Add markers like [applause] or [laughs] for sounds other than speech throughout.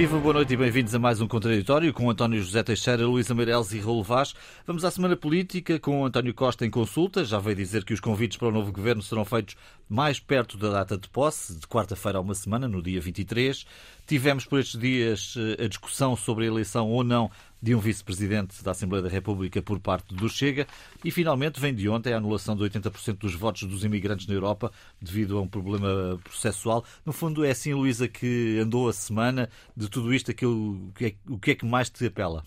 Viva, boa noite e bem-vindos a mais um Contraditório com António José Teixeira, Luísa Meireles e Raul Vaz. Vamos à Semana Política com António Costa em consulta. Já veio dizer que os convites para o novo governo serão feitos mais perto da data de posse, de quarta-feira a uma semana, no dia 23. Tivemos por estes dias eh, a discussão sobre a eleição ou não de um vice-presidente da Assembleia da República por parte do Chega e, finalmente, vem de ontem a anulação de 80% dos votos dos imigrantes na Europa devido a um problema processual. No fundo, é assim, Luísa, que andou a semana de tudo isto, aquilo, é, o que é que mais te apela?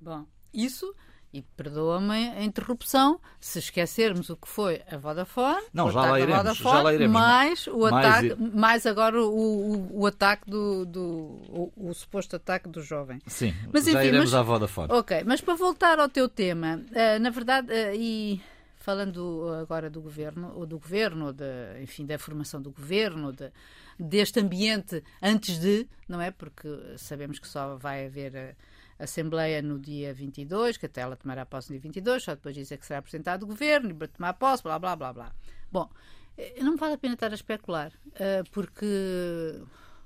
Bom, isso e perdoa-me a interrupção se esquecermos o que foi a Vodafone. Não, já lá, iremos, Vodafone, já lá iremos. Mais, o mais, ataque, mais agora o, o, o ataque do. do o, o, suposto ataque do jovem. Sim, mas, já iremos mas, à Vodafone. Ok, mas para voltar ao teu tema, uh, na verdade, uh, e falando agora do governo, ou do governo, de, enfim, da formação do governo, de, deste ambiente antes de, não é? Porque sabemos que só vai haver. Uh, Assembleia no dia 22, que até ela tomará posse no dia 22, só depois dizer que será apresentado o governo e para tomar posse, blá, blá, blá, blá. Bom, eh, não me vale a pena estar a especular, eh, porque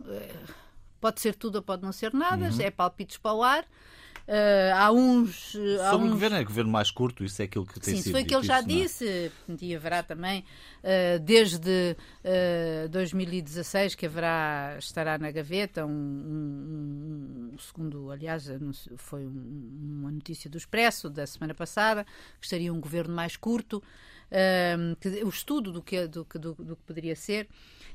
eh, pode ser tudo ou pode não ser nada, uhum. é palpites para o ar. Uh, há uns. Há Sobre uns... o governo, é o governo mais curto, isso é aquilo que tem Sim, sido. foi aquilo que ele já disse, e haverá também, uh, desde uh, 2016, que haverá, estará na gaveta, um, um, um segundo, aliás, foi um, uma notícia do Expresso da semana passada, que estaria um governo mais curto, uh, o estudo do que, do, do, do que poderia ser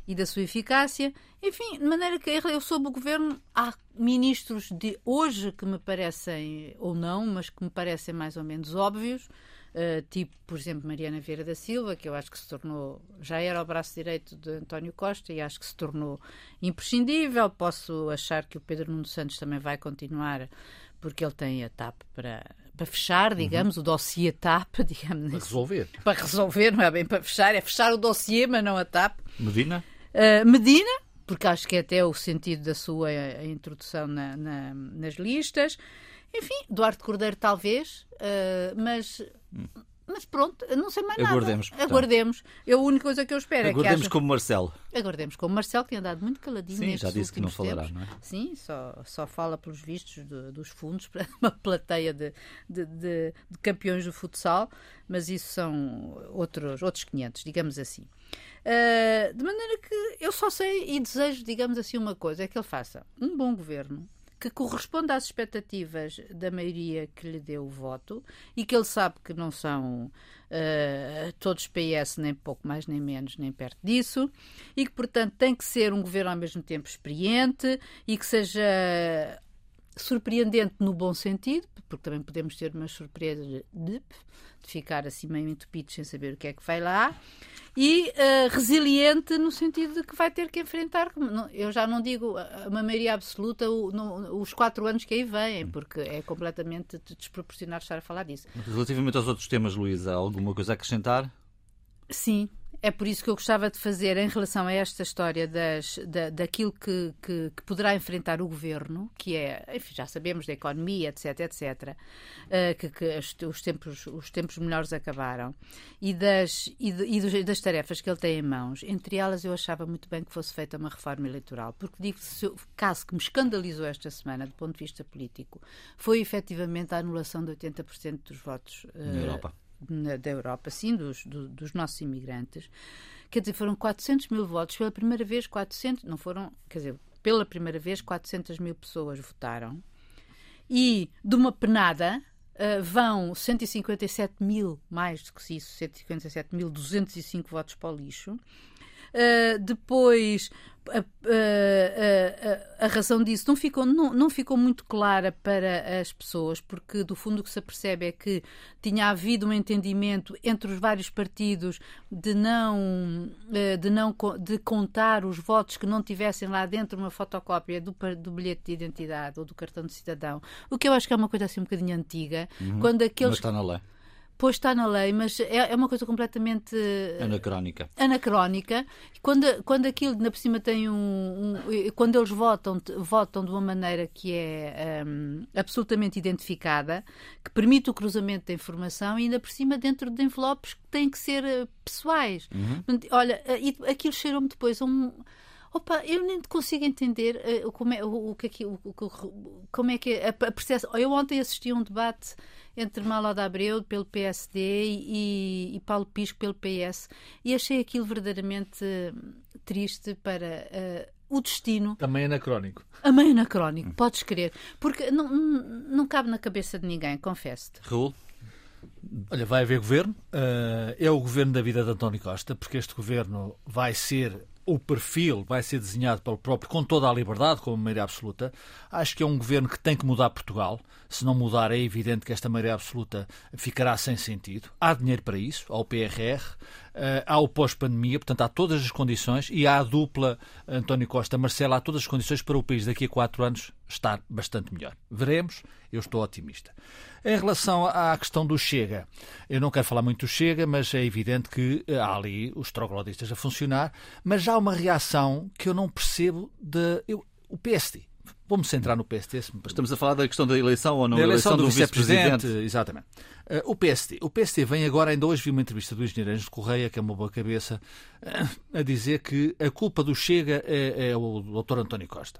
e da sua eficácia. Enfim, de maneira que eu soube o governo, há ministros de hoje que me parecem, ou não, mas que me parecem mais ou menos óbvios. Uh, tipo, por exemplo, Mariana Vieira da Silva, que eu acho que se tornou, já era o braço direito de António Costa e acho que se tornou imprescindível. Posso achar que o Pedro Nuno Santos também vai continuar, porque ele tem a TAP para, para fechar, uhum. digamos, uhum. o dossiê TAP, [laughs] digamos. Para resolver. Para resolver, não é bem para fechar, é fechar o dossiê, mas não a TAP. Medina? Uh, Medina, porque acho que é até o sentido da sua introdução na, na, nas listas. Enfim, Duarte Cordeiro talvez, uh, mas... Hum. Mas pronto, não sei mais Aguardemos, nada. Aguardemos. Eu, a única coisa que eu espero Aguardemos é que haja... como Marcelo. Aguardemos como Marcelo, que tem andado muito caladinho Sim, já disse que não tempos. falará, não é? Sim, só, só fala pelos vistos de, dos fundos [laughs] para uma plateia de, de, de, de, campeões do futsal, mas isso são outros, outros 500, digamos assim. Uh, de maneira que eu só sei e desejo, digamos assim, uma coisa: é que ele faça um bom governo que corresponda às expectativas da maioria que lhe deu o voto e que ele sabe que não são uh, todos PS, nem pouco mais nem menos, nem perto disso, e que, portanto, tem que ser um governo ao mesmo tempo experiente e que seja surpreendente no bom sentido, porque também podemos ter umas surpresas de, de ficar assim meio entupidos sem saber o que é que vai lá, e uh, resiliente no sentido de que vai ter que enfrentar, eu já não digo uma maioria absoluta, o, os quatro anos que aí vêm, porque é completamente desproporcionado estar a falar disso. Relativamente aos outros temas, Luísa, alguma coisa a acrescentar? Sim, é por isso que eu gostava de fazer em relação a esta história das, da, daquilo que, que, que, poderá enfrentar o governo, que é, enfim, já sabemos da economia, etc, etc, uh, que, que os, tempos, os tempos melhores acabaram, e das, e, de, e, das tarefas que ele tem em mãos. Entre elas, eu achava muito bem que fosse feita uma reforma eleitoral, porque digo o caso que me escandalizou esta semana, do ponto de vista político, foi efetivamente a anulação de 80% dos votos. Uh, Na Europa da Europa, sim, dos, do, dos nossos imigrantes. Quer dizer, foram 400 mil votos. Pela primeira vez, 400, não foram, quer dizer, pela primeira vez, 400 mil pessoas votaram. E de uma penada uh, vão 157 mil, mais do que isso, 157.205 votos para o lixo. Uh, depois, a, a, a, a, razão disso não ficou, não, não ficou muito clara para as pessoas, porque do fundo o que se percebe é que tinha havido um entendimento entre os vários partidos de não, uh, de não de contar os votos que não tivessem lá dentro uma fotocópia do, do bilhete de identidade ou do cartão de cidadão, o que eu acho que é uma coisa assim um bocadinho antiga. Uhum, quando aqueles... Mas está na lei. Pois está na lei, mas é, é uma coisa completamente anacrónica. Anacrónica. Quando, quando aquilo, na por cima, tem um, um, Quando eles votam, votam de uma maneira que é um, absolutamente identificada, que permite o cruzamento da informação e ainda por cima dentro de envelopes que têm que ser eh, pessoais. Uhum. Olha, eh, aquilo cheirou-me depois a um Opa, eu nem consigo entender uh, como, é, o, o, que, o, o, como é que a, a percepção. Eu ontem assisti a um debate entre Mala de Abreu pelo PSD e, e Paulo Pisco pelo PS e achei aquilo verdadeiramente triste para uh, o destino. Também anacrónico. Também anacrónico, hum. podes crer. Porque não, não cabe na cabeça de ninguém, confesso-te. Raul? Olha, vai haver governo. Uh, é o governo da vida de António Costa, porque este governo vai ser o perfil vai ser desenhado pelo próprio, com toda a liberdade, como maioria absoluta. Acho que é um governo que tem que mudar Portugal. Se não mudar, é evidente que esta maioria absoluta ficará sem sentido. Há dinheiro para isso, há o PRR, eh, há o pós-pandemia, portanto, há todas as condições e há a dupla António Costa-Marcelo, há todas as condições para o país daqui a quatro anos estar bastante melhor. Veremos, eu estou otimista. Em relação à questão do Chega, eu não quero falar muito do Chega, mas é evidente que eh, há ali os troglodistas a funcionar, mas há uma reação que eu não percebo de. Eu, o PSD. Vamos centrar no PSD. Estamos a falar da questão da eleição ou não da eleição, eleição do, do vice-presidente. Exatamente. Uh, o PSD. O PSD vem agora, ainda hoje vi uma entrevista do engenheiro Anjo Correia, que é uma boa cabeça, uh, a dizer que a culpa do Chega é, é o Dr. António Costa.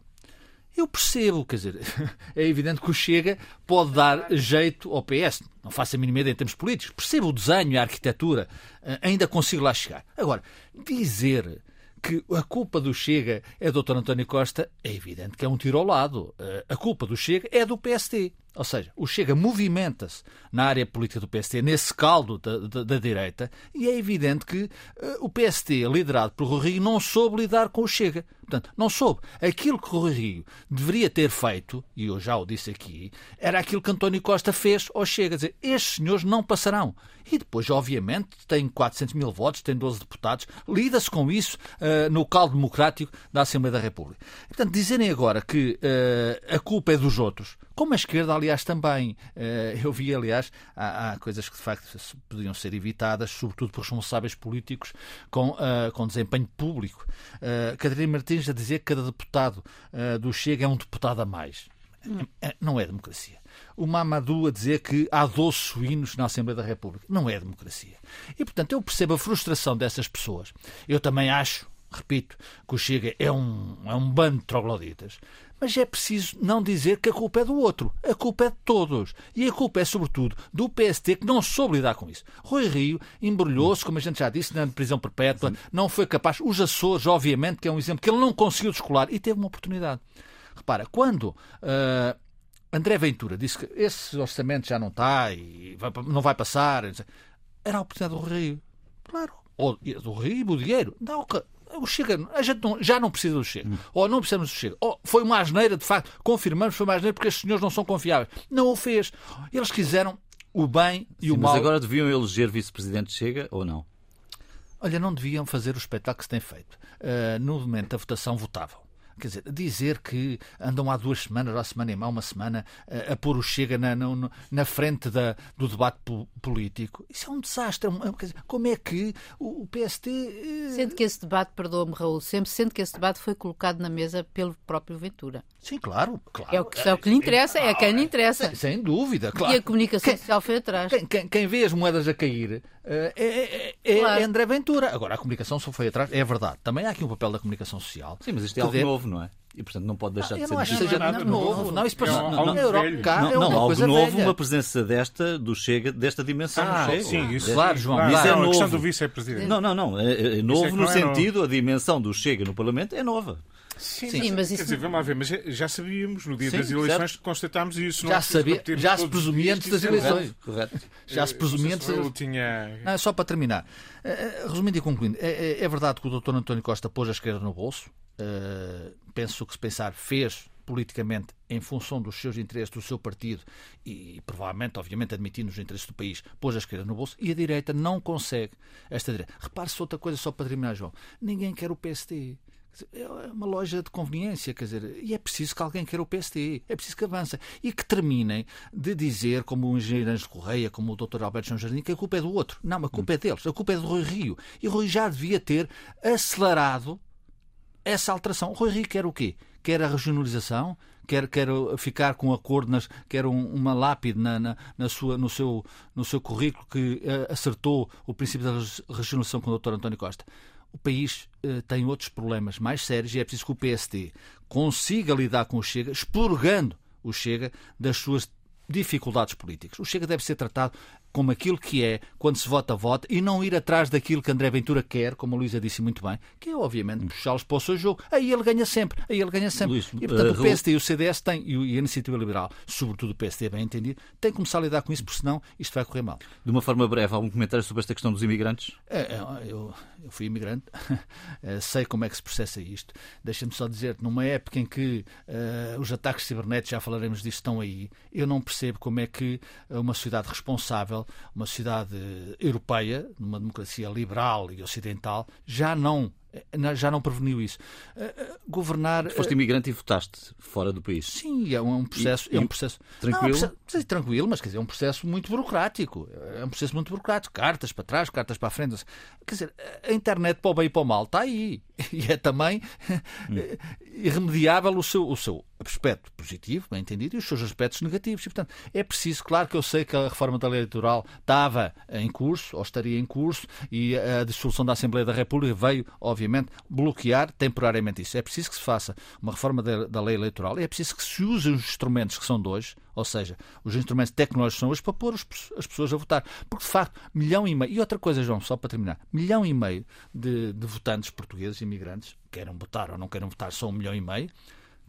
Eu percebo, quer dizer, [laughs] é evidente que o Chega pode dar jeito ao PS. Não faço a mínima ideia em termos políticos. Percebo o desenho e a arquitetura. Eh, ainda consigo lá chegar. Agora, dizer que a culpa do Chega é do Dr. António Costa é evidente que é um tiro ao lado. Eh, a culpa do Chega é do PSD. Ou seja, o Chega movimenta-se na área política do PSD, nesse caldo da, da, da direita, e é evidente que uh, o PSD, liderado por Rui Rio, não soube lidar com o Chega. Portanto, não soube. Aquilo que Rui Rio deveria ter feito, e eu já o disse aqui, era aquilo que António Costa fez ao Chega. Dizer, estes senhores não passarão. E depois, obviamente, tem 400 mil votos, tem 12 deputados, lida-se com isso uh, no caldo democrático da Assembleia da República. Portanto, dizerem agora que uh, a culpa é dos outros, como a esquerda, aliás, também. Uh, eu vi, aliás, há, há, coisas que de facto podiam ser evitadas, sobretudo por responsáveis políticos com, com desempenho público. Catarina Martins a dizer que cada deputado do Chega é um deputado a mais. Hum. Não é democracia o Mamadou a dizer que há 12 suínos na Assembleia da República. Não é democracia. E, portanto, eu percebo a frustração dessas pessoas. Eu também acho, repito, que o Chega é um, é um bando de trogloditas. Mas é preciso não dizer que a culpa é do outro. A culpa é de todos. E a culpa é, sobretudo, do PST que não soube lidar com isso. Rui Rio embrulhou-se, como a gente já disse, na prisão perpétua, Sim. não foi capaz. Os Açores, obviamente, que é um exemplo que ele não conseguiu descolar e teve uma oportunidade. Repara, quando uh, André Ventura disse que esse orçamento já não está e vai, não vai passar. Era a oportunidade do Rio. Claro. Ou do Rio e do dinheiro. Não, o Chega, a gente não, já não precisa do Chega. Hum. Ou não precisamos do Chega. Ou foi uma asneira, de facto, confirmamos que foi uma asneira porque estes senhores não são confiáveis. Não o fez. Eles quiseram o bem e Sim, o mal. Mas agora deviam eleger vice-presidente Chega ou não? Olha, não deviam fazer o espetáculo que se tem feito. Uh, no momento da votação, votavam. Quer dizer, dizer que andam há duas semanas, há semana e má, uma semana, a, a pôr o Chega na, na, na frente da, do debate político, isso é um desastre. É quer dizer, como é que o, o PST. Eh, sendo que esse debate, perdoa-me, Raul, sempre sendo que esse debate foi colocado na mesa pelo próprio Ventura. Sim, claro. claro. É, o que, é o que lhe interessa, é, a quem lhe interessa. Sem, sem dúvida, claro. E a comunicação quem, social foi atrás. Quem, quem, quem, vê as moedas a cair é, é, é, claro. é André Ventura. Agora, a comunicação só foi atrás, é verdade. Também há aqui um papel da comunicação social. Sim, mas isto é algo novo, não é? E, portanto, não pode deixar ah, de ser. Eu não acho que seja nada novo. Não, isso parece. Não, não, não, Europa, cá, não, é não algo novo, velha. uma presença desta, do Chega, desta dimensão ah, Chega. Sim, isso. Claro, João. Claro, isso é novo. A questão do vice-presidente. Não, não, não. É, é novo é no sentido, novo. a dimensão do Chega no Parlamento é nova. Sim, Sim, mas, isso... Quer dizer, vamos lá ver, mas já sabíamos, no dia Sim, das eleições certo. constatámos isso. Já, sabia, já se presumia antes das eleições. Correto. Já se presumia antes das tinha... Não, só para terminar. Eh, eh, resumindo e concluindo, é, é, é verdade que o Dr. António Costa pôs a esquerda no bolso. Uh, penso que se pensar fez politicamente em função dos seus interesses, do seu partido e, provavelmente, obviamente, admitindo os interesses do país, pôs a esquerda no bolso e a direita não consegue esta direita. Repare-se outra coisa só para terminar, João. Ninguém quer o PSD. É uma loja de conveniência, quer dizer, e é preciso que alguém queira o PSD, é preciso que avance e que terminem de dizer, como o engenheiro Anjo Correia, como o Dr. Alberto São Jardim, que a culpa é do outro. Não, a culpa é deles, a culpa é do Rui Rio. E Rui já devia ter acelerado essa alteração. O Rui Rio quer o quê? Quer a regionalização, quer, quer ficar com um acordo, nas, quer um, uma lápide na, na, na, sua, no, seu, no seu currículo que uh, acertou o princípio da regionalização com o Dr. António Costa. O país uh, tem outros problemas mais sérios e é preciso que o PSD consiga lidar com o Chega, expurgando o Chega das suas dificuldades políticas. O Chega deve ser tratado como aquilo que é quando se vota, vota, e não ir atrás daquilo que André Ventura quer, como a Luísa disse muito bem, que é obviamente puxá-los para o seu jogo. Aí ele ganha sempre, aí ele ganha sempre. Luís, e portanto uh, o PSD e o CDS têm, e a Iniciativa Liberal, sobretudo o PSD, bem entendido, têm que começar a lidar com isso, porque senão isto vai correr mal. De uma forma breve, algum comentário sobre esta questão dos imigrantes? É, é eu, eu, fui imigrante, é, [laughs] sei como é que se processa isto. Deixa-me só dizer, numa época em que uh, os ataques cibernéticos, já falaremos disso, estão aí, eu não percebo como é que uma sociedade responsável uma sociedade europeia, numa democracia liberal e ocidental, já não já não preveniu isso. Uh, governar. Foste imigrante e votaste fora do país. Sim, é um processo. E, é um processo tranquilo. Não, é um processo, tranquilo, mas quer dizer, é um processo muito burocrático. É um processo muito burocrático. Cartas para trás, cartas para a frente. Quer dizer, a internet para o bem e para o mal está aí. [laughs] E é também hum. irremediável o seu, o seu aspecto positivo, bem entendido, e os seus aspectos negativos. E, portanto, é preciso, claro que eu sei que a reforma da lei eleitoral estava em curso, ou estaria em curso, e a dissolução da Assembleia da República veio, obviamente, bloquear temporariamente isso. É preciso que se faça uma reforma da lei eleitoral, e é preciso que se usem os instrumentos que são de hoje, ou seja, os instrumentos tecnológicos são hoje para pôr as pessoas a votar. Porque, de facto, milhão e meio. E outra coisa, João, só para terminar: milhão e meio de, de votantes portugueses, imigrantes, queiram votar ou não queiram votar, são um milhão e meio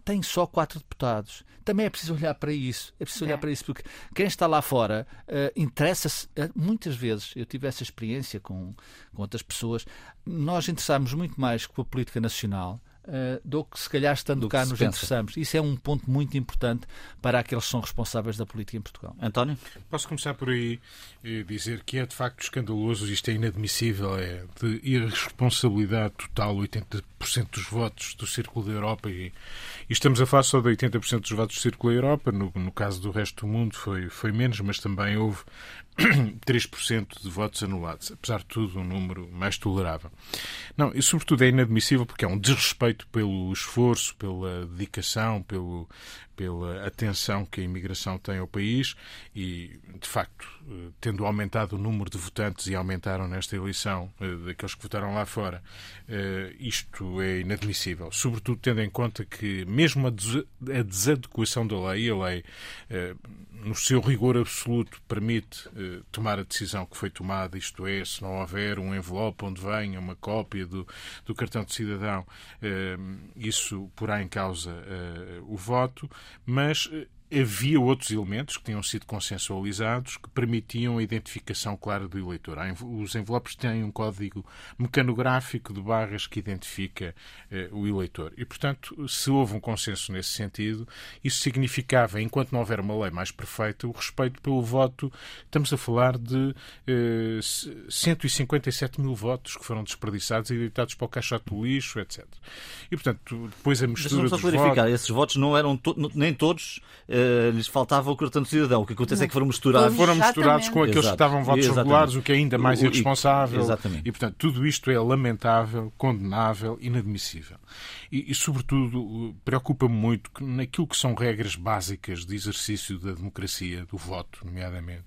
tem só quatro deputados. Também é preciso olhar para isso. É preciso olhar é. para isso, porque quem está lá fora uh, interessa-se. Uh, muitas vezes, eu tive essa experiência com, com outras pessoas, nós interessamos muito mais com a política nacional uh, do que se calhar estando cá nos interessamos. Isso é um ponto muito importante para aqueles que são responsáveis da política em Portugal. António? Posso começar por aí e dizer que é de facto escandaloso, isto é inadmissível, é de irresponsabilidade total, 80% dos votos do Círculo da Europa e, e estamos a falar só de 80% dos votos do Círculo da Europa, no, no caso do resto do mundo foi, foi menos, mas também houve [coughs] 3% de votos anulados, apesar de tudo um número mais tolerável. Não, e sobretudo é inadmissível porque é um desrespeito pelo esforço, pela dedicação, pelo, pela atenção que a imigração tem ao país e, de facto, eh, tendo aumentado o número de votantes e aumentaram nesta eleição eh, daqueles que votaram lá fora, eh, isto é inadmissível. Sobretudo tendo em conta que, mesmo a desadequação da lei, a lei, no seu rigor absoluto, permite tomar a decisão que foi tomada, isto é, se não houver um envelope onde venha uma cópia do, do cartão de cidadão, isso porá em causa o voto mas eh, havia outros elementos que tinham sido consensualizados que permitiam a identificação clara do eleitor. Os envelopes têm um código mecanográfico de barras que identifica eh, o eleitor. E, portanto, se houve um consenso nesse sentido, isso significava, enquanto não houver uma lei mais perfeita, o respeito pelo voto. Estamos a falar de eh, 157 mil votos que foram desperdiçados e deitados para o caixote do lixo, etc. E, portanto, depois a mistura Mas só clarificar, votos... esses votos não eram to nem todos uh, lhes faltava o cartão de cidadão. O que acontece não. é que foram misturados. Foram misturados com aqueles Exato. que estavam votos Exatamente. regulares, o que é ainda mais irresponsável. Exatamente. E, portanto, tudo isto é lamentável, condenável, inadmissível. E, e sobretudo, preocupa-me muito que naquilo que são regras básicas de exercício da democracia, do voto, nomeadamente,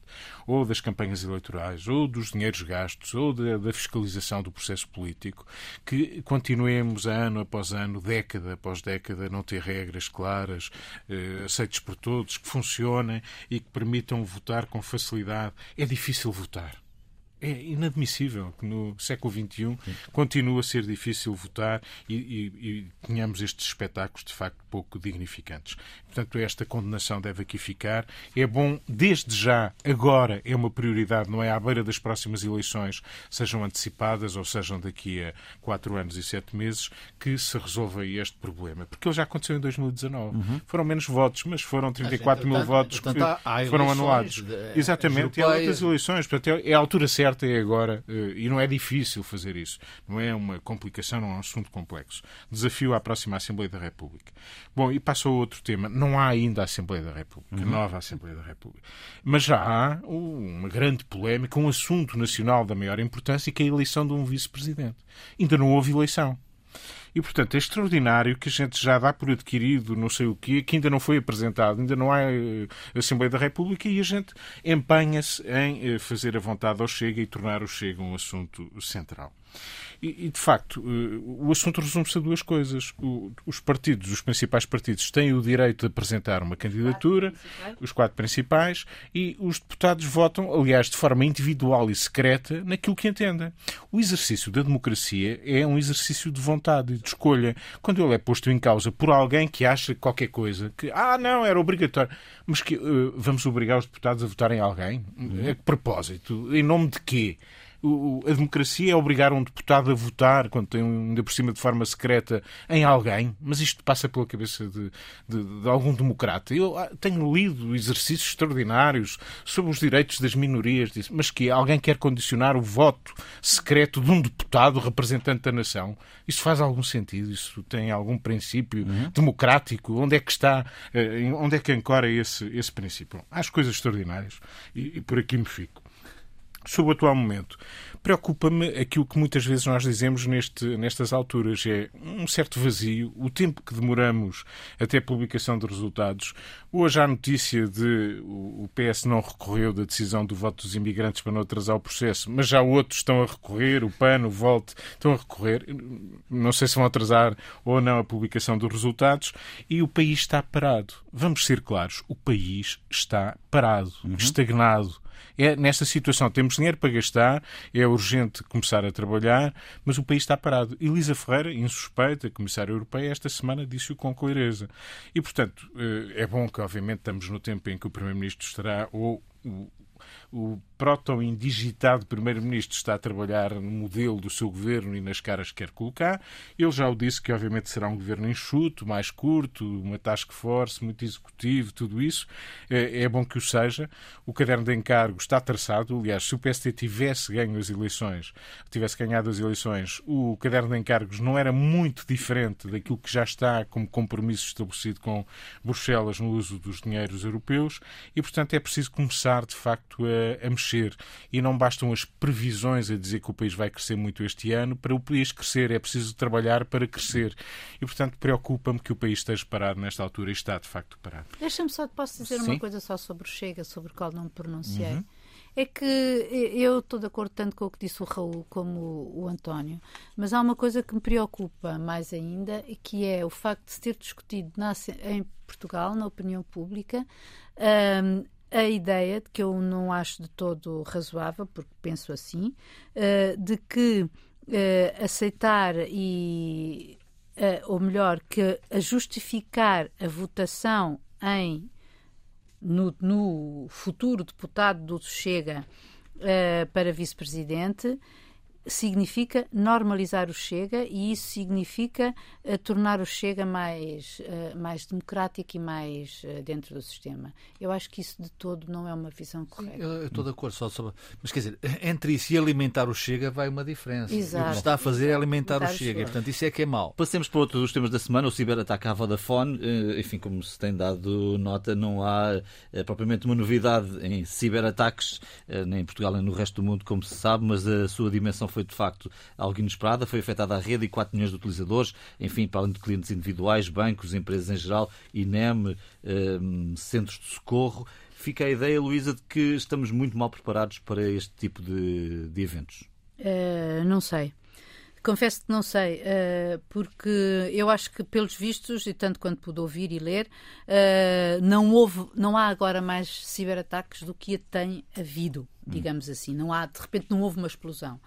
ou das campanhas eleitorais, ou dos dinheiros gastos, ou da, da fiscalização do processo político, que continuemos ano após ano, década após década, não ter regras claras, eh, aceites por todos, que funcionem e que permitam votar com facilidade. É difícil votar. É inadmissível que no século XXI continue a ser difícil votar e, e, e tenhamos estes espetáculos de facto pouco dignificantes. Portanto, esta condenação deve aqui ficar. É bom, desde já, agora é uma prioridade, não é à beira das próximas eleições, sejam antecipadas ou sejam daqui a quatro anos e sete meses, que se resolva este problema. Porque ele já aconteceu em 2019. Uhum. Foram menos votos, mas foram 34 mil votos que foram anulados. Exatamente, e há outras eleições. Portanto, é a altura certa é agora, eh, e não é difícil fazer isso, não é uma complicação, não é um assunto complexo. Desafio à próxima Assembleia da República. Bom, e passo a outro tema. Não há ainda a Assembleia da República, uhum. nova Assembleia da República. Mas já há uma grande polémica, um assunto nacional da maior importância, que é a eleição de um vice-presidente. Ainda não houve eleição. E, portanto, é extraordinário que a gente já dá por adquirido não sei o quê, que ainda não foi apresentado, ainda não há uh, Assembleia da República e a gente empenha-se em uh, fazer a vontade ao Chega e tornar o Chega um assunto central. E, de facto, eh, o assunto resume-se a duas coisas. os partidos, os principais partidos, têm o direito de apresentar uma candidatura, os quatro principais, e os deputados votam, aliás, de forma individual e secreta, naquilo que entendem. O exercício da democracia é um exercício de vontade de escolha. Quando ele é posto em causa por alguém que acha qualquer coisa, que, ah, não, era obrigatório, mas que uh, vamos obrigar os deputados a votarem em alguém? A que propósito? Em nome de quê? A democracia é obrigar um deputado a votar, quando tem ainda por cima de forma secreta, em alguém, mas isto passa pela cabeça de, de, de algum democrata. Eu ah, tenho lido exercícios extraordinários sobre os direitos das minorias, mas que alguém quer condicionar o voto secreto de um deputado representante da nação. Isso faz algum sentido? Isso tem algum princípio uhum. democrático? Onde é que está, eh, onde é que ancora esse, esse princípio? Acho coisas extraordinárias e, e por aqui me fico sobre o atual momento. Preocupa-me aquilo que muitas vezes nós dizemos neste, nestas alturas, é um certo vazio, o tempo que demoramos até a publicação de resultados. Hoje há notícia de o PS não recorreu da decisão do voto dos imigrantes para não atrasar o processo, mas já outros estão a recorrer, o PAN, o VOLT, estão a recorrer. Não sei se vão atrasar ou não a publicação dos resultados e o país está parado. Vamos ser claros, o país está parado, uhum. estagnado é, nesta situação temos dinheiro para gastar, é urgente começar a trabalhar, mas o país está parado. Elisa Ferreira, insuspeita, comissária europeia, esta semana disse-o com clareza. E, portanto, eh, é bom que, obviamente, estamos no tempo em que o Primeiro-Ministro estará ou o proto-indigitado primeiro-ministro está a trabalhar no modelo do seu governo e nas caras que quer colocar. Ele já o disse que, obviamente, será um governo enxuto, mais curto, uma task force, muito executivo, tudo isso. É, é bom que o seja. O caderno de encargo está traçado. Aliás, se o PST tivesse ganho as eleições, tivesse ganhado as eleições, o caderno de encargos não era muito diferente daquilo que já está como compromisso estabelecido com Bruxelas no uso dos dinheiros europeus e, portanto, é preciso começar, de facto, a, a mexer. E não bastam as previsões a dizer que o país vai crescer muito este ano. Para o país crescer é preciso trabalhar para crescer. E, portanto, preocupa-me que o país esteja parado nesta altura e está, de facto, parado. Deixa-me só, posso dizer Sim. uma coisa só sobre o Chega, sobre o qual não me pronunciei. Uhum. É que eu estou de acordo tanto com o que disse o Raul como o António, mas há uma coisa que me preocupa mais ainda, que é o facto de se ter discutido na, em Portugal, na opinião pública, um, a ideia, de que eu não acho de todo razoável, porque penso assim, uh, de que uh, aceitar e, uh, ou melhor, que a justificar a votação em no, no futuro deputado do Chega para vice-presidente significa normalizar o Chega e isso significa uh, tornar o Chega mais, uh, mais democrático e mais uh, dentro do sistema. Eu acho que isso de todo não é uma visão correta. Eu estou de acordo só sobre. Mas quer dizer, [laughs] entre isso e alimentar o Chega vai uma diferença. Exato. O que está a fazer é alimentar o Chega. E, portanto, isso é que é mau. Passemos para outro dos temas da semana, o ciberataque à Vodafone. Enfim, como se tem dado nota, não há propriamente uma novidade em ciberataques, nem em Portugal nem no resto do mundo, como se sabe, mas a sua dimensão foi de facto algo inesperada. Foi afetada a rede e 4 milhões de utilizadores, enfim, para além de clientes individuais, bancos, empresas em geral, INEM, eh, centros de socorro. Fica a ideia, Luísa, de que estamos muito mal preparados para este tipo de, de eventos. Uh, não sei. Confesso que não sei, uh, porque eu acho que, pelos vistos, e tanto quanto pude ouvir e ler, uh, não, houve, não há agora mais ciberataques do que tem havido, digamos assim. Não há, de repente, não houve uma explosão.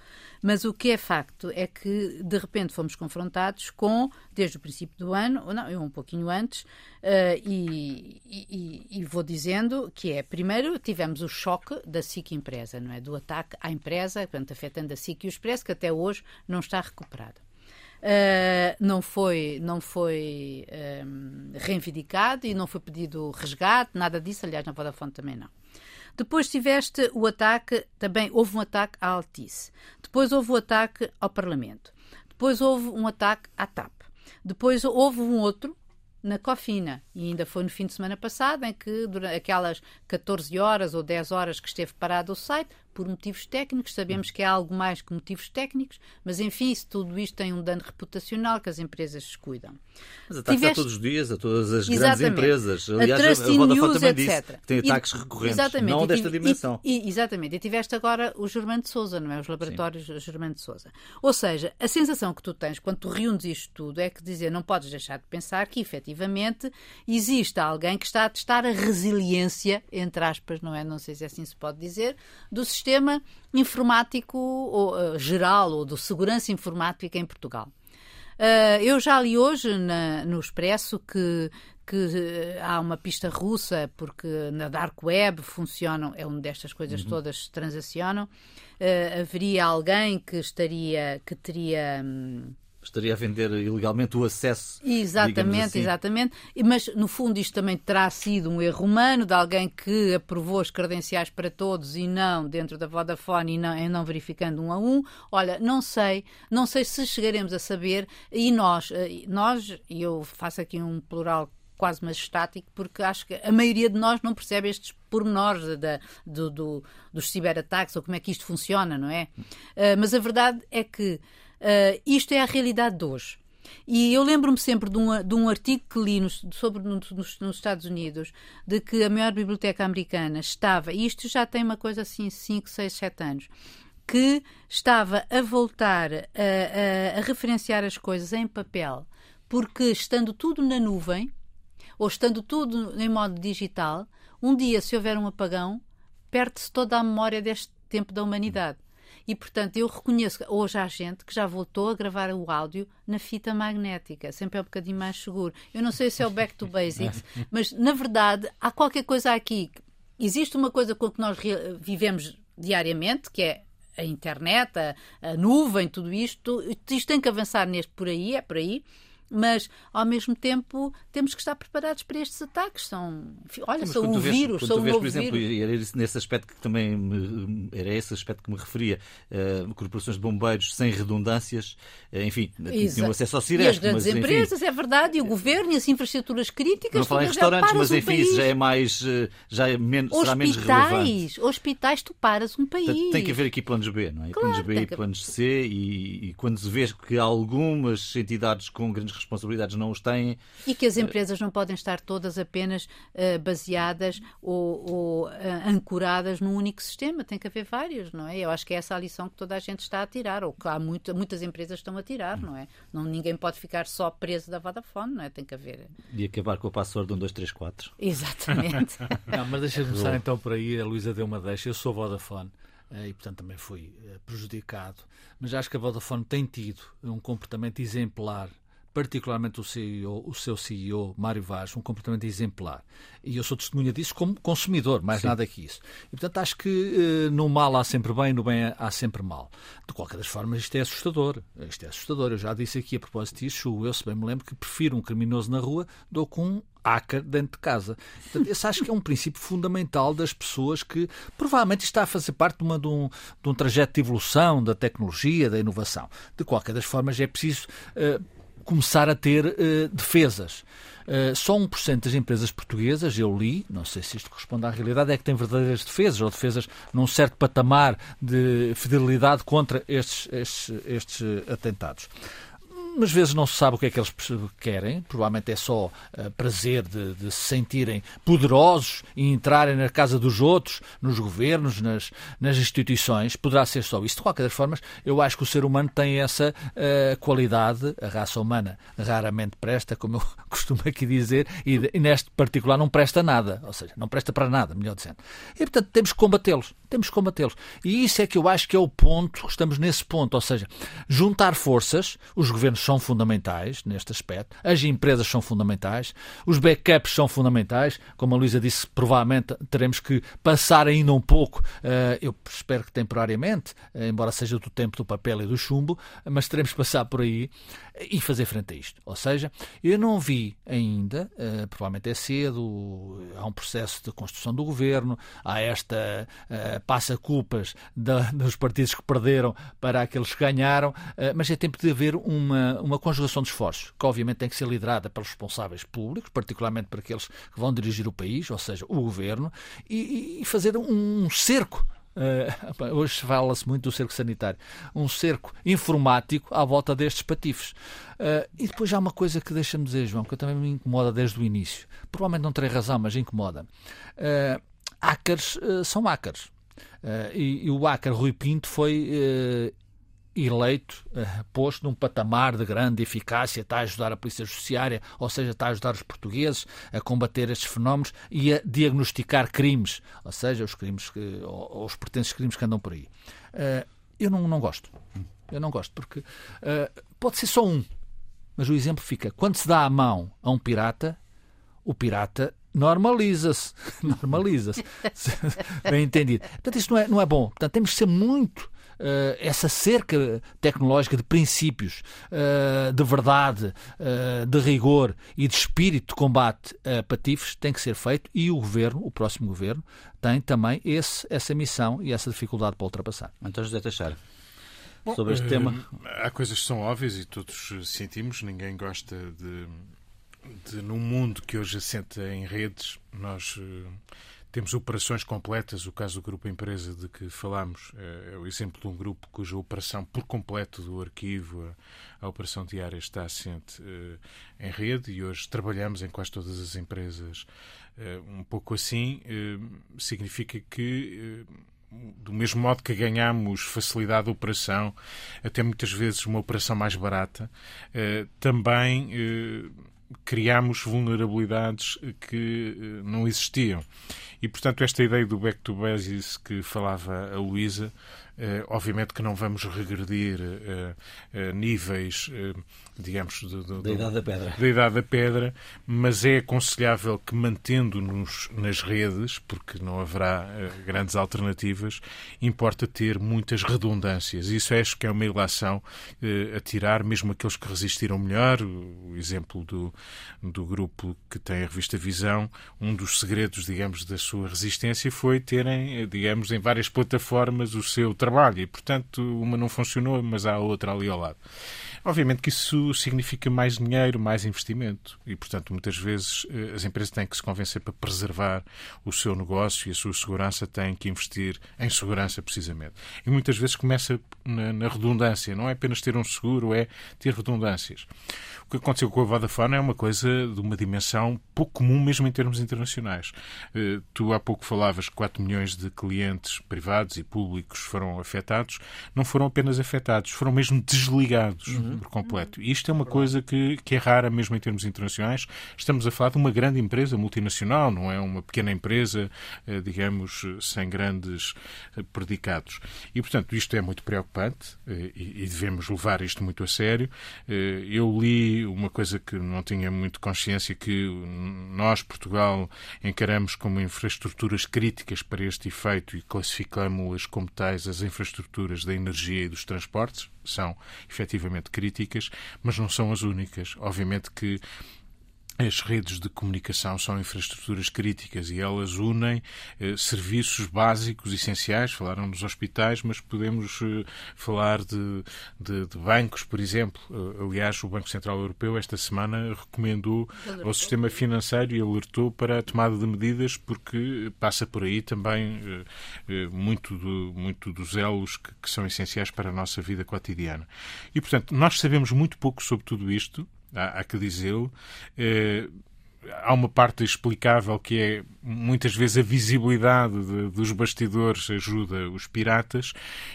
Mas o que é facto é que, de repente, fomos confrontados com, desde o princípio do ano, ou não, um pouquinho antes, uh, e, e, e, vou dizendo que é, primeiro, tivemos o choque da SIC empresa, não é? Do ataque à empresa, portanto, afetando a SIC e o Expresso, que até hoje não está recuperado. Uh, não foi, não foi um, reivindicado e não foi pedido resgate, nada disso, aliás, na Vodafone também não. Depois tiveste o ataque, também houve um ataque à Altice. Depois houve o ataque ao Parlamento. Depois houve um ataque à TAP. Depois houve um outro na Cofina. E ainda foi no fim de semana passado, em que durante aquelas 14 horas ou 10 horas que esteve parado o site, por motivos técnicos. Sabemos que é algo mais que motivos técnicos, mas enfim, se tudo isto tem um dano reputacional que as empresas descuidam. Mas ataques Tiveste... todos os dias a todas as Exatamente. grandes empresas. Aliás, a, a Vodafone News, também etc. disse que tem ataques e, recorrentes, exatamente. não e, desta dimensão. E, exatamente. E tiveste agora o Germano de Souza, não é? Os laboratórios Sim. Germano de Souza. Ou seja, a sensação que tu tens quando tu reúnes isto tudo é que dizer, não podes deixar de pensar que efetivamente existe alguém que está a testar a resiliência, entre aspas, não é? Não sei se assim se pode dizer, do sistema informático ou, uh, geral ou do segurança informática em Portugal. Uh, eu já li hoje na, no Expresso que, que uh, há uma pista russa, porque na Dark Web funcionam, é uma destas coisas uhum. todas transacionam. Uh, haveria alguém que estaria, que teria. Um, estaria a vender ilegalmente o acesso. Exatamente, assim. exatamente. Mas, no fundo, isto também terá sido um erro humano de alguém que aprovou as credenciais para todos e não dentro da Vodafone e não, e não verificando um a um. Olha, não sei, não sei se chegaremos a saber e nós, eh, nós, e eu faço aqui um plural quase majestático, porque acho que a maioria de nós não percebe estes pormenores da, do, do, dos ciberataques ou como é que isto funciona, não é? Uh, mas a verdade é que Uh, isto é a realidade de hoje. E eu lembro-me sempre de um, de um artigo que li nos, sobre nos, nos, Estados Unidos de que a maior biblioteca americana estava, e isto já tem uma coisa assim, 5, 6, 7 anos, que estava a voltar a, a, a referenciar as coisas em papel, porque estando tudo na nuvem, ou estando tudo em modo digital, um dia, se houver um apagão, perde-se toda a memória deste tempo da humanidade. E, portanto, eu reconheço hoje há gente que já voltou a gravar o áudio na fita magnética, sempre é um bocadinho mais seguro. Eu não sei se é o back to basics, [laughs] mas, na verdade, há qualquer coisa aqui. Existe uma coisa com que nós vivemos diariamente, que é a internet, a, a nuvem, tudo isto. Isto tem que avançar neste por aí, é por aí mas ao mesmo tempo temos que estar preparados para estes ataques. São, olha, são um vês, vírus, são um vês, novo por exemplo, vírus. Era nesse aspecto que também me, era esse aspecto que me referia, uh, corporações de bombeiros sem redundâncias, uh, enfim, tinham acesso ao Ciresp. E as grandes mas, empresas, enfim, é verdade, e o governo e as infraestruturas críticas. Não falar em restaurantes, mas enfim, isso já é mais, eh, já é menos, será menos relevante. Hospitais, tu paras um país. Tem, tem que haver aqui planos B, não é? Claro, planos B e que... planos C, e, e quando se vê que algumas entidades com grandes responsabilidades não os têm. E que as empresas não podem estar todas apenas uh, baseadas ou, ou uh, ancoradas num único sistema, tem que haver vários, não é? Eu acho que é essa a lição que toda a gente está a tirar, ou que há muito, muitas empresas estão a tirar, não é? Não, ninguém pode ficar só preso da Vodafone, não é? Tem que haver. E acabar com a password 1, 2, 3, 4. Exatamente. [laughs] não, mas deixa-me começar então por aí, a Luísa deu uma deixa, eu sou Vodafone. Eh, e, portanto, também fui prejudicado. Mas acho que a Vodafone tem tido um comportamento exemplar particularmente o, CEO, o seu CEO, Mário Vaz, um comportamento exemplar. E eu sou testemunha disso como consumidor, mais Sim. nada que isso. E, portanto, acho que eh, no mal há sempre bem, no bem há sempre mal. De qualquer das formas, isto é assustador. Isto é assustador. Eu já disse aqui a propósito disso, eu se bem me lembro que prefiro um criminoso na rua do que um hacker dentro de casa. Portanto, esse acho que é um princípio fundamental das pessoas que provavelmente está a fazer parte de, uma, de, um, de um trajeto de evolução da tecnologia, da inovação. De qualquer das formas, é preciso. Uh, começar a ter uh, defesas. Uh, só 1% das empresas portuguesas, eu li, não sei se isto corresponde à realidade, é que têm verdadeiras defesas, ou defesas num certo patamar de fidelidade contra estes, estes, estes atentados umas vezes não se sabe o que é que eles querem, provavelmente é só uh, prazer de, de, se sentirem poderosos e entrarem na casa dos outros, nos governos, nas, nas instituições, poderá ser só isso. De qualquer das formas, eu acho que o ser humano tem essa uh, qualidade, a raça humana raramente presta, como eu [laughs] costumo aqui dizer, e, e neste particular não presta nada, ou seja, não presta para nada, melhor dizendo. E portanto temos que combatê-los, temos que combatê-los. E isso é que eu acho que é o ponto, estamos nesse ponto, ou seja, juntar forças, os governos são fundamentais neste aspecto, as empresas são fundamentais, os backups são fundamentais. Como a Luísa disse, provavelmente teremos que passar ainda um pouco, eh, eu espero que temporariamente, eh, embora seja do tempo do papel e do chumbo, mas teremos que passar por aí e fazer frente a isto. Ou seja, eu não vi ainda, uh, provavelmente é cedo, há um processo de construção do governo, há esta passa-culpas dos partidos que perderam para aqueles que ganharam, mas é tempo de haver uma, uma conjugação de esforços, que obviamente tem que ser liderada pelos responsáveis públicos, particularmente para aqueles que vão dirigir o país, ou seja, o governo, e, e fazer um cerco [laughs] Uh, hoje fala-se muito do cerco sanitário. Um cerco informático à volta destes patifes. Uh, e depois há uma coisa que deixa-me dizer, João, que também me incomoda desde o início. Provavelmente não terei razão, mas incomoda. Uh, hackers são hackers. E, e, o hacker Rui Pinto foi eleito, uh, posto num patamar de grande eficácia, está a ajudar a Polícia Judiciária, ou seja, está a ajudar os portugueses a combater estes fenómenos e a diagnosticar crimes, ou seja, os crimes que, ou, ou os pertences crimes que andam por aí. Uh, eu não, não gosto. Eu não gosto, porque uh, pode ser só um, mas o exemplo fica: quando se dá a mão a um pirata, o pirata normaliza-se. [laughs] normaliza-se. [laughs] Bem entendido. Portanto, isso não é, não é bom. Portanto, temos que ser muito uh, essa cerca tecnológica de princípios, uh, de verdade, uh, de rigor e de espírito de combate a patifes tem que ser feito e o governo, o próximo governo, tem também esse, essa missão e essa dificuldade para ultrapassar. Então, José Teixeira. Bom, sobre este tema. Há coisas que são óbvias e todos sentimos, ninguém gosta de, de num mundo que hoje assenta em redes, nós temos operações completas, o caso do Grupo Empresa de que falámos é, é o exemplo de um grupo cuja operação por completo do arquivo, a, a operação diária está assente é, em rede e hoje trabalhamos em quase todas as empresas é, um pouco assim. significa que do mesmo modo que ganhamos facilidade de operação, até muitas vezes uma operação mais barata, também criamos vulnerabilidades que não existiam. E, portanto, esta ideia do back to basics que falava a Luísa, eh, obviamente que não vamos regredir eh, eh, níveis digamos, do, do, da idade da pedra. Da idade da pedra, mas é aconselhável que mantendo-nos nas redes, porque não haverá grandes alternativas, importa ter muitas redundâncias. Isso acho que é uma ilação a tirar, mesmo aqueles que resistiram melhor. O, exemplo do, do grupo que tem a revista Visão, um dos segredos, digamos, da sua resistência foi terem, eh, digamos, em várias plataformas o seu trabalho e, portanto, uma não funcionou, mas há outra ali ao lado. Obviamente que isso significa mais dinheiro, mais investimento e, portanto, muitas vezes eh, as empresas têm que se convencer para preservar o seu negócio e a sua segurança têm que investir em segurança, precisamente. E muitas vezes começa na, na redundância, não é apenas ter um seguro, é ter redundâncias. O que aconteceu com a Vodafone é uma coisa de uma dimensão pouco comum, mesmo em termos internacionais. Eh, tu há pouco falavas que 4 milhões de clientes privados e públicos foram afetados. Não foram apenas afetados, foram mesmo desligados. Uhum uhum. por completo. E isto é uma coisa que, que é rara mesmo em termos internacionais. Estamos a falar de uma grande empresa multinacional, não é uma pequena empresa, eh, digamos, sem grandes eh, predicados. E, portanto, isto é muito preocupante eh, e devemos levar isto muito a sério. Eu li uma coisa que não tinha muito consciência, que nós, Portugal, encaramos como infraestruturas críticas para este efeito e classificamos-las como tais as infraestruturas da energia e dos transportes são efetivamente críticas, mas não são as únicas. Obviamente que as redes de comunicação são infraestruturas críticas e elas unem eh, serviços básicos, essenciais. Falaram dos hospitais, mas podemos eh, falar de, de, de, bancos, por exemplo. Uh, aliás, o Banco Central Europeu esta semana recomendou alertou. ao sistema financeiro e alertou para a tomada de medidas porque passa por aí também uh, muito, do, muito dos elos que, que são essenciais para a nossa vida cotidiana. E, portanto, nós sabemos muito pouco sobre tudo isto há, há que dizê-lo. Eh, há uma parte explicável que é muitas vezes a visibilidade de, dos bastidores ajuda os piratas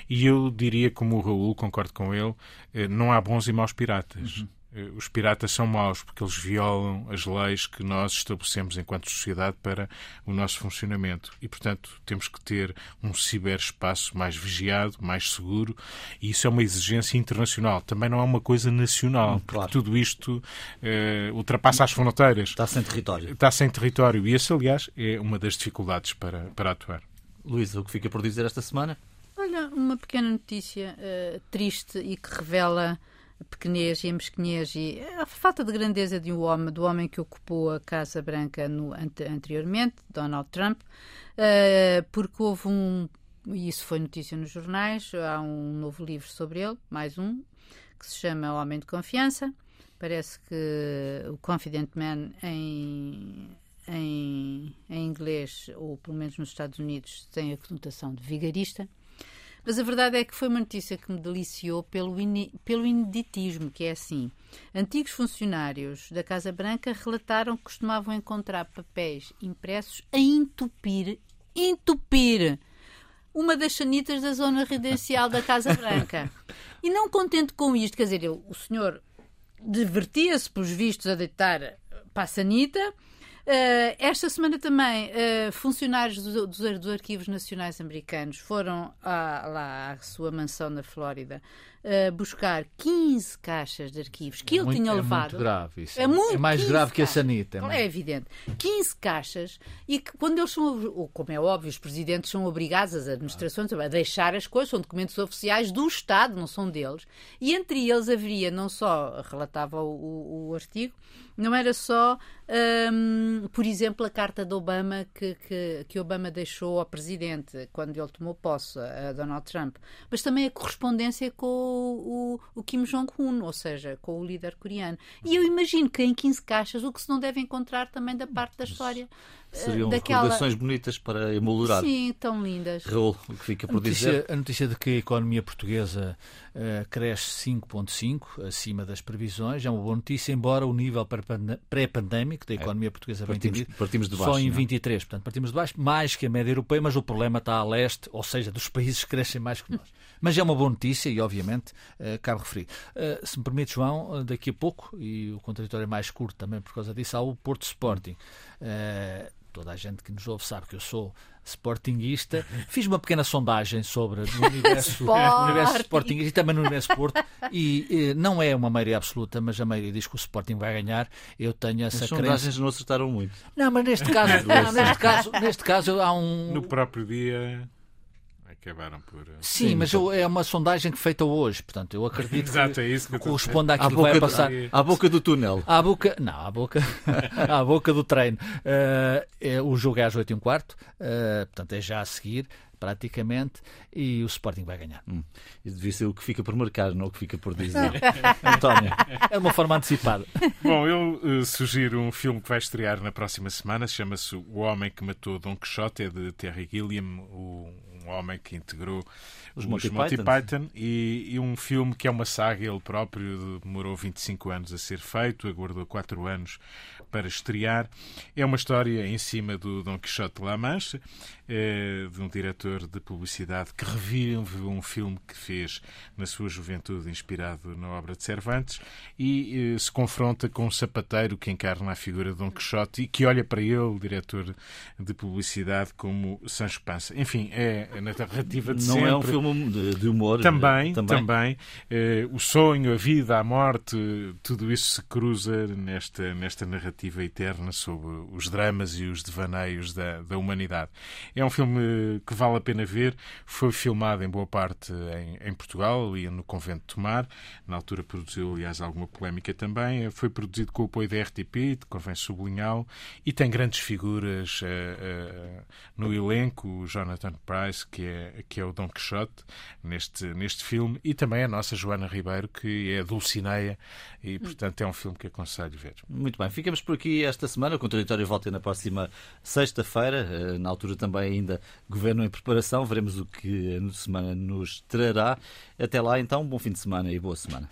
e eu diria como o Raul, concordo com ele, eh, não há bons e maus piratas. Uhum. Eh, os piratas são maus porque eles violam as leis que nós estabelecemos enquanto sociedade para o nosso funcionamento. E, portanto, temos que ter um ciberespaço mais vigiado, mais seguro, e isso é uma exigência internacional. Também não é uma coisa nacional, porque claro. tudo isto uh, ultrapassa as fronteiras. Está sem território. Está sem território. E esse, aliás, é uma das dificuldades para, para atuar. Luísa, o que fica por dizer esta semana? Olha, uma pequena notícia uh, triste e que revela pequenez e a mesquinhez e a falta de grandeza de um homem, do homem que ocupou a Casa Branca no, anteriormente, Donald Trump, uh, porque houve um, e isso foi notícia nos jornais, há um novo livro sobre ele, mais um, que se chama Homem de Confiança. Parece que o Confident Man em em, em inglês, ou pelo menos nos Estados Unidos, tem a conotação de vigarista. Mas a verdade é que foi uma notícia que me deliciou pelo, in, pelo ineditismo, que é assim. Antigos funcionários da Casa Branca relataram que costumavam encontrar papéis impressos a entupir, entupir uma das sanitas da zona residencial da Casa Branca. [laughs] E não contente com isto, quer dizer, o senhor divertia-se, pelos vistos, a deitar para a sanita, esta semana também, uh, funcionários dos, dos, arquivos nacionais americanos foram à, lá à sua mansão na Flórida uh, buscar 15 caixas de arquivos que é ele muito, tinha é levado. Muito grave isso. É, muito, é mais grave que a sanita. É, é evidente. 15 caixas e que quando eles são, como é óbvio, os presidentes são obrigados, as administrações, a deixar as coisas, são documentos oficiais do Estado, não são deles. E entre eles haveria, não só, relatava o, o, o artigo, não era só, um, por exemplo, a carta de Obama que, que, que, Obama deixou ao presidente quando ele tomou posse, a Donald Trump, mas também a correspondência com o, o, o Kim Jong-un, ou seja, com o líder coreano. E eu imagino que em 15 caixas o que se não deve encontrar também da parte da história Seriam daquela... recordações bonitas para emolurar. Sim, tão lindas. Raul, o que fica por a notícia, dizer? A notícia de que a economia portuguesa uh, cresce 5,5 acima das previsões é uma boa notícia, embora o nível pré-pandémico da é. economia é, portuguesa partimos, bem partimos de baixo, só em 23. Não? É? Portanto, partimos de baixo, mais que a média europeia, mas o problema está a leste, ou seja, dos países que crescem mais que nós. [laughs] Mas é uma boa notícia e, obviamente, uh, cabe referir. Uh, se me permite, João, daqui a pouco, e o contraditório é mais curto também por causa disso, há o Porto Sporting. Uh, toda a gente que nos ouve sabe que eu sou sportinguista. [laughs] Fiz uma pequena sondagem sobre o universo, [laughs] universo sportinguista e também no universo Porto e, e, não é uma maioria absoluta, mas a maioria diz que o Sporting vai ganhar. Eu tenho essa As sondagens não acertaram muito. Não, mas neste [laughs] caso, não, neste caso, neste caso há um no próprio dia acabaram por. Eh, sim, Sim mas eu, é uma sondagem que feita hoje, portanto, eu acredito [laughs] Exato, é isso que corresponde àquilo que vai passar. à boca do túnel. À boca, não, à boca, [laughs] à boca do treino. Uh, é, o jogo é às 8 e um quarto, uh, portanto, é já a seguir praticamente, e o Sporting vai ganhar. Hum. Isso devia ser o que fica por marcar, não o que fica por dizer. [laughs] António. É uma forma antecipada. Bom, eu uh, sugiro um filme que vai estrear na próxima semana, chama-se O Homem que Matou Don Quixote, é de Terry Gilliam, o um homem que integrou os, os Monty, Monty Python, e, e, um filme que é uma saga, ele próprio demorou 25 anos a ser feito, aguardou 4 anos para estrear. É uma história em cima do Dom Quixote de La Mancha, de um diretor de publicidade que revive um filme que fez na sua juventude, inspirado na obra de Cervantes, e eh, se confronta com um sapateiro que encarna a figura de Dom Quixote e que olha para ele, o diretor de publicidade, como Sancho Panza. Enfim, é na narrativa de Não sempre. é um filme de humor. Também, também. também eh, o sonho, a vida, a morte, tudo isso se cruza nesta, nesta narrativa eterna sobre os dramas e os devaneios da, da humanidade. É um filme que vale a pena ver. Foi filmado em boa parte em, em Portugal e no Convento de Tomar. Na altura produziu, aliás, alguma polémica também. Foi produzido com o apoio da RTP, convém sublinhá-lo, e tem grandes figuras uh, uh, no elenco. O Jonathan Price, que é, que é o Don Quixote neste, neste filme, e também a nossa Joana Ribeiro, que é Dulcineia, e portanto é um filme que aconselho ver. Muito bem, ficamos por aqui esta semana. O contraditório volta na próxima sexta-feira, eh, na altura também ainda governo em preparação. Veremos o que a semana nos trará. Até lá, então, bom fim de semana e boa semana.